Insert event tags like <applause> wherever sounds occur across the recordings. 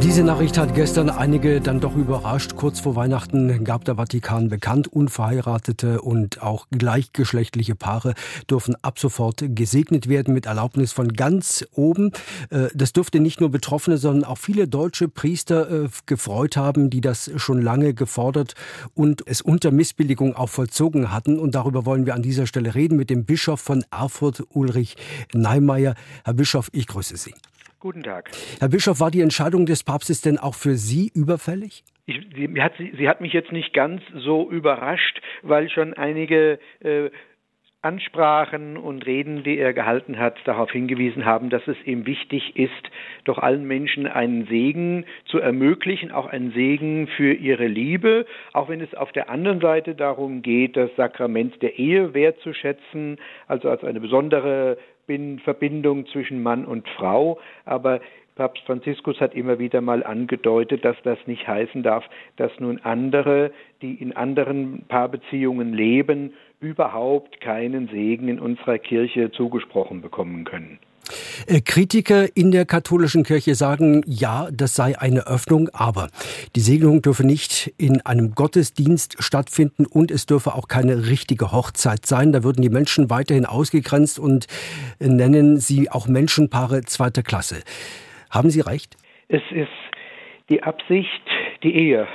Diese Nachricht hat gestern einige dann doch überrascht. Kurz vor Weihnachten gab der Vatikan bekannt, unverheiratete und auch gleichgeschlechtliche Paare dürfen ab sofort gesegnet werden mit Erlaubnis von ganz oben. Äh, das dürfte nicht nur Betroffene, sondern auch viele deutsche Priester äh, gefreut haben, die das schon lange gefordert und es unter Missbilligung auch vollzogen hatten. Und darüber wollen wir an dieser Stelle reden mit dem Bischof von Erfurt, Ulrich Neimeyer. Herr Bischof, ich grüße Sie. Guten Tag. Herr Bischof, war die Entscheidung des Papstes denn auch für Sie überfällig? Ich, sie, hat, sie, hat, mich jetzt nicht ganz so überrascht, weil schon einige äh, Ansprachen und Reden, die er gehalten hat, darauf hingewiesen haben, dass es ihm wichtig ist, doch allen Menschen einen Segen zu ermöglichen, auch einen Segen für ihre Liebe, auch wenn es auf der anderen Seite darum geht, das Sakrament der Ehe wertzuschätzen, also als eine besondere Verbindung zwischen Mann und Frau, aber Papst Franziskus hat immer wieder mal angedeutet, dass das nicht heißen darf, dass nun andere, die in anderen Paarbeziehungen leben, überhaupt keinen Segen in unserer Kirche zugesprochen bekommen können. Äh, Kritiker in der katholischen Kirche sagen, ja, das sei eine Öffnung, aber die Segnung dürfe nicht in einem Gottesdienst stattfinden und es dürfe auch keine richtige Hochzeit sein. Da würden die Menschen weiterhin ausgegrenzt und nennen sie auch Menschenpaare zweiter Klasse. Haben Sie recht? Es ist die Absicht, die Ehe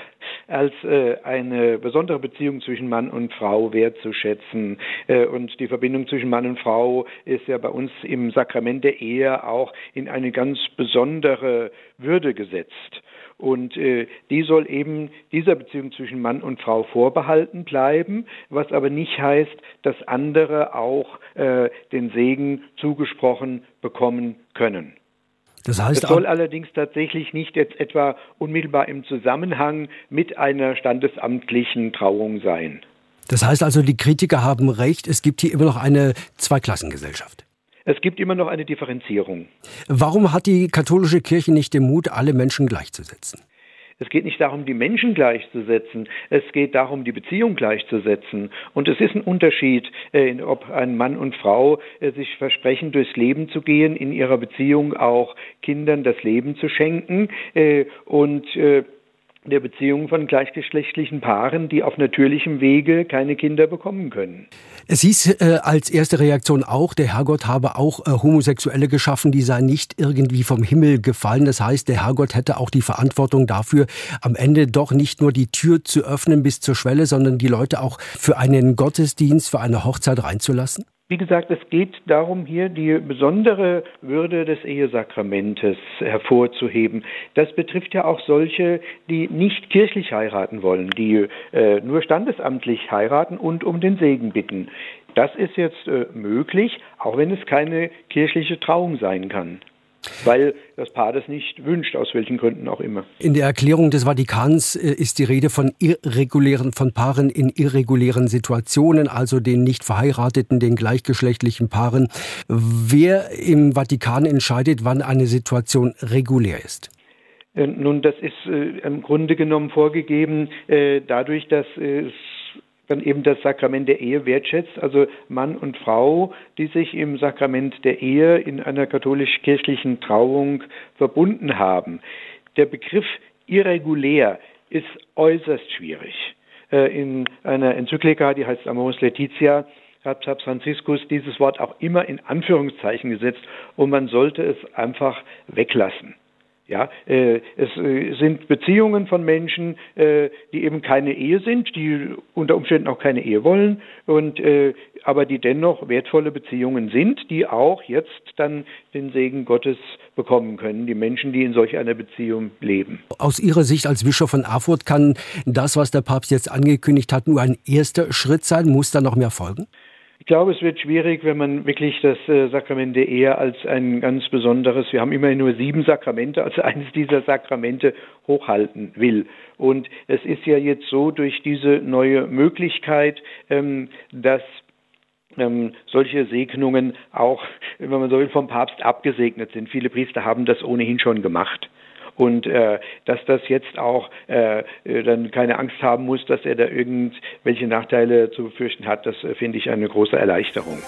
als äh, eine besondere Beziehung zwischen Mann und Frau wertzuschätzen. Äh, und die Verbindung zwischen Mann und Frau ist ja bei uns im Sakrament der Ehe auch in eine ganz besondere Würde gesetzt. Und äh, die soll eben dieser Beziehung zwischen Mann und Frau vorbehalten bleiben, was aber nicht heißt, dass andere auch äh, den Segen zugesprochen bekommen können. Das heißt, das soll allerdings tatsächlich nicht jetzt etwa unmittelbar im Zusammenhang mit einer standesamtlichen Trauung sein. Das heißt also, die Kritiker haben recht, es gibt hier immer noch eine Zweiklassengesellschaft. Es gibt immer noch eine Differenzierung. Warum hat die katholische Kirche nicht den Mut, alle Menschen gleichzusetzen? Es geht nicht darum, die Menschen gleichzusetzen, es geht darum, die Beziehung gleichzusetzen. Und es ist ein Unterschied, äh, ob ein Mann und Frau äh, sich versprechen, durchs Leben zu gehen, in ihrer Beziehung auch Kindern das Leben zu schenken äh, und der Beziehung von gleichgeschlechtlichen Paaren, die auf natürlichem Wege keine Kinder bekommen können. Es hieß äh, als erste Reaktion auch, der Herrgott habe auch äh, Homosexuelle geschaffen, die seien nicht irgendwie vom Himmel gefallen. Das heißt, der Herrgott hätte auch die Verantwortung dafür, am Ende doch nicht nur die Tür zu öffnen bis zur Schwelle, sondern die Leute auch für einen Gottesdienst, für eine Hochzeit reinzulassen? Wie gesagt, es geht darum, hier die besondere Würde des Ehesakramentes hervorzuheben. Das betrifft ja auch solche, die nicht kirchlich heiraten wollen, die äh, nur standesamtlich heiraten und um den Segen bitten. Das ist jetzt äh, möglich, auch wenn es keine kirchliche Trauung sein kann weil das Paar das nicht wünscht, aus welchen Gründen auch immer. In der Erklärung des Vatikans äh, ist die Rede von irregulären, von Paaren in irregulären Situationen, also den nicht verheirateten, den gleichgeschlechtlichen Paaren. Wer im Vatikan entscheidet, wann eine Situation regulär ist? Äh, nun, das ist äh, im Grunde genommen vorgegeben äh, dadurch, dass es dann eben das Sakrament der Ehe wertschätzt, also Mann und Frau, die sich im Sakrament der Ehe in einer katholisch-kirchlichen Trauung verbunden haben. Der Begriff irregulär ist äußerst schwierig. Äh, in einer Enzyklika, die heißt Amoris Laetitia, hat Papst Franziskus dieses Wort auch immer in Anführungszeichen gesetzt und man sollte es einfach weglassen. Ja, äh, es äh, sind Beziehungen von Menschen, äh, die eben keine Ehe sind, die unter Umständen auch keine Ehe wollen und äh, aber die dennoch wertvolle Beziehungen sind, die auch jetzt dann den Segen Gottes bekommen können, die Menschen, die in solch einer Beziehung leben. Aus Ihrer Sicht als Bischof von Erfurt kann das, was der Papst jetzt angekündigt hat, nur ein erster Schritt sein? Muss da noch mehr folgen? Ich glaube, es wird schwierig, wenn man wirklich das äh, Sakrament der Ehe als ein ganz besonderes, wir haben immerhin nur sieben Sakramente, also <laughs> eines dieser Sakramente hochhalten will. Und es ist ja jetzt so durch diese neue Möglichkeit, ähm, dass ähm, solche Segnungen auch, wenn man so will, vom Papst abgesegnet sind. Viele Priester haben das ohnehin schon gemacht. Und äh, dass das jetzt auch äh, dann keine Angst haben muss, dass er da irgendwelche Nachteile zu befürchten hat, das äh, finde ich eine große Erleichterung.